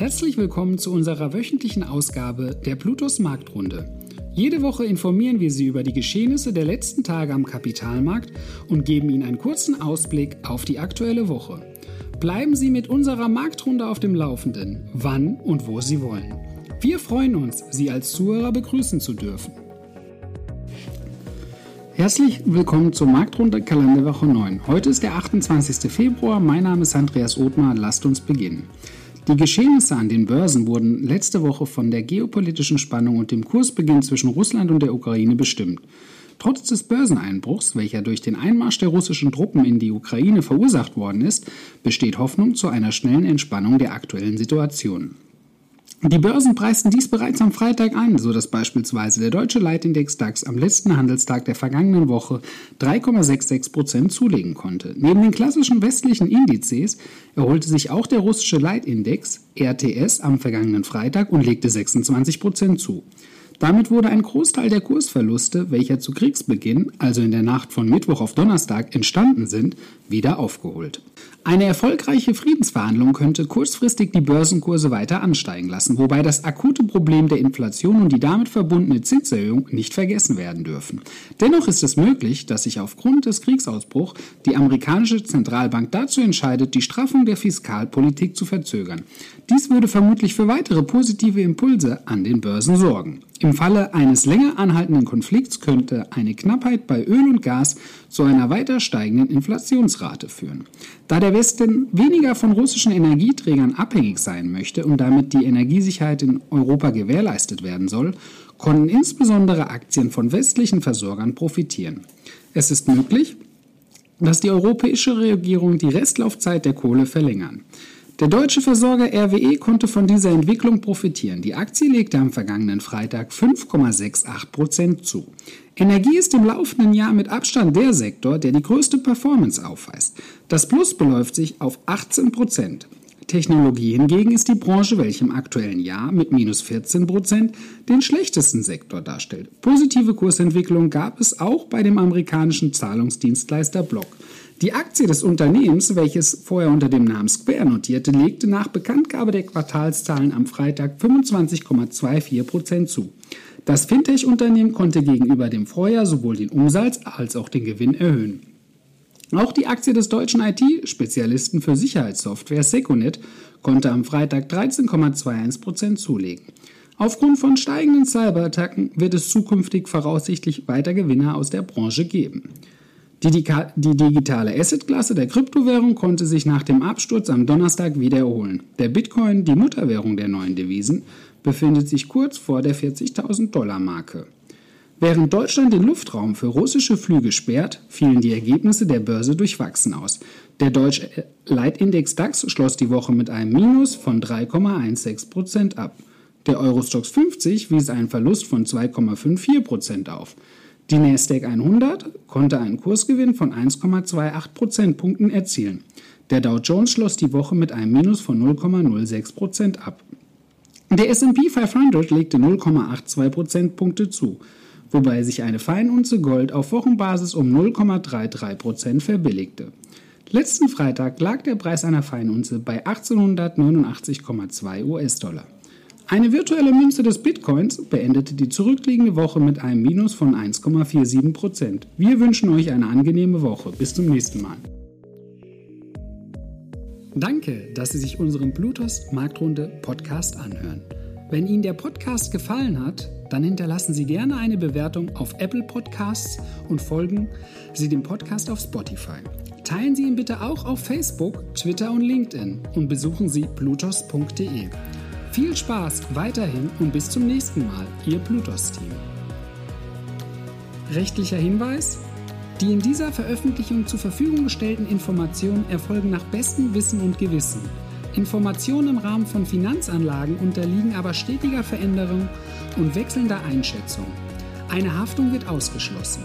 Herzlich willkommen zu unserer wöchentlichen Ausgabe der Plutos Marktrunde. Jede Woche informieren wir Sie über die Geschehnisse der letzten Tage am Kapitalmarkt und geben Ihnen einen kurzen Ausblick auf die aktuelle Woche. Bleiben Sie mit unserer Marktrunde auf dem Laufenden, wann und wo Sie wollen. Wir freuen uns, Sie als Zuhörer begrüßen zu dürfen. Herzlich willkommen zur Marktrunde Kalenderwoche 9. Heute ist der 28. Februar. Mein Name ist Andreas Othmar. Lasst uns beginnen. Die Geschehnisse an den Börsen wurden letzte Woche von der geopolitischen Spannung und dem Kursbeginn zwischen Russland und der Ukraine bestimmt. Trotz des Börseneinbruchs, welcher durch den Einmarsch der russischen Truppen in die Ukraine verursacht worden ist, besteht Hoffnung zu einer schnellen Entspannung der aktuellen Situation. Die Börsen preisten dies bereits am Freitag ein, so dass beispielsweise der deutsche Leitindex DAX am letzten Handelstag der vergangenen Woche 3,66 Prozent zulegen konnte. Neben den klassischen westlichen Indizes erholte sich auch der russische Leitindex RTS am vergangenen Freitag und legte 26 Prozent zu. Damit wurde ein Großteil der Kursverluste, welcher zu Kriegsbeginn, also in der Nacht von Mittwoch auf Donnerstag, entstanden sind, wieder aufgeholt. Eine erfolgreiche Friedensverhandlung könnte kurzfristig die Börsenkurse weiter ansteigen lassen, wobei das akute Problem der Inflation und die damit verbundene Zinserhöhung nicht vergessen werden dürfen. Dennoch ist es möglich, dass sich aufgrund des Kriegsausbruchs die amerikanische Zentralbank dazu entscheidet, die Straffung der Fiskalpolitik zu verzögern. Dies würde vermutlich für weitere positive Impulse an den Börsen sorgen. Im Falle eines länger anhaltenden Konflikts könnte eine Knappheit bei Öl und Gas zu einer weiter steigenden Inflationsrate führen. Da der Westen weniger von russischen Energieträgern abhängig sein möchte und damit die Energiesicherheit in Europa gewährleistet werden soll, konnten insbesondere Aktien von westlichen Versorgern profitieren. Es ist möglich, dass die europäische Regierung die Restlaufzeit der Kohle verlängern. Der deutsche Versorger RWE konnte von dieser Entwicklung profitieren. Die Aktie legte am vergangenen Freitag 5,68 Prozent zu. Energie ist im laufenden Jahr mit Abstand der Sektor, der die größte Performance aufweist. Das Plus beläuft sich auf 18 Prozent. Technologie hingegen ist die Branche, welche im aktuellen Jahr mit minus 14 Prozent den schlechtesten Sektor darstellt. Positive Kursentwicklung gab es auch bei dem amerikanischen Zahlungsdienstleister Block. Die Aktie des Unternehmens, welches vorher unter dem Namen Square notierte, legte nach Bekanntgabe der Quartalszahlen am Freitag 25,24 Prozent zu. Das Fintech-Unternehmen konnte gegenüber dem Vorjahr sowohl den Umsatz als auch den Gewinn erhöhen. Auch die Aktie des deutschen IT-Spezialisten für Sicherheitssoftware Seconet konnte am Freitag 13,21 Prozent zulegen. Aufgrund von steigenden Cyberattacken wird es zukünftig voraussichtlich weiter Gewinner aus der Branche geben. Die, die digitale Assetklasse der Kryptowährung konnte sich nach dem Absturz am Donnerstag wieder erholen. Der Bitcoin, die Mutterwährung der neuen Devisen, befindet sich kurz vor der 40.000 Dollar Marke. Während Deutschland den Luftraum für russische Flüge sperrt, fielen die Ergebnisse der Börse durchwachsen aus. Der deutsche Leitindex DAX schloss die Woche mit einem Minus von 3,16 Prozent ab. Der Eurostox 50 wies einen Verlust von 2,54 Prozent auf. Die Nasdaq 100 konnte einen Kursgewinn von 1,28 Prozentpunkten erzielen. Der Dow Jones schloss die Woche mit einem Minus von 0,06 Prozent ab. Der S&P 500 legte 0,82 Prozentpunkte zu, wobei sich eine Feinunze Gold auf Wochenbasis um 0,33 Prozent verbilligte. Letzten Freitag lag der Preis einer Feinunze bei 1889,2 US-Dollar. Eine virtuelle Münze des Bitcoins beendete die zurückliegende Woche mit einem Minus von 1,47% Wir wünschen euch eine angenehme Woche. Bis zum nächsten Mal. Danke, dass Sie sich unseren Bluetooth Marktrunde Podcast anhören. Wenn Ihnen der Podcast gefallen hat, dann hinterlassen Sie gerne eine Bewertung auf Apple Podcasts und folgen Sie dem Podcast auf Spotify. Teilen Sie ihn bitte auch auf Facebook, Twitter und LinkedIn und besuchen Sie blutos.de. Viel Spaß weiterhin und bis zum nächsten Mal, Ihr Plutos-Team. Rechtlicher Hinweis? Die in dieser Veröffentlichung zur Verfügung gestellten Informationen erfolgen nach bestem Wissen und Gewissen. Informationen im Rahmen von Finanzanlagen unterliegen aber stetiger Veränderung und wechselnder Einschätzung. Eine Haftung wird ausgeschlossen.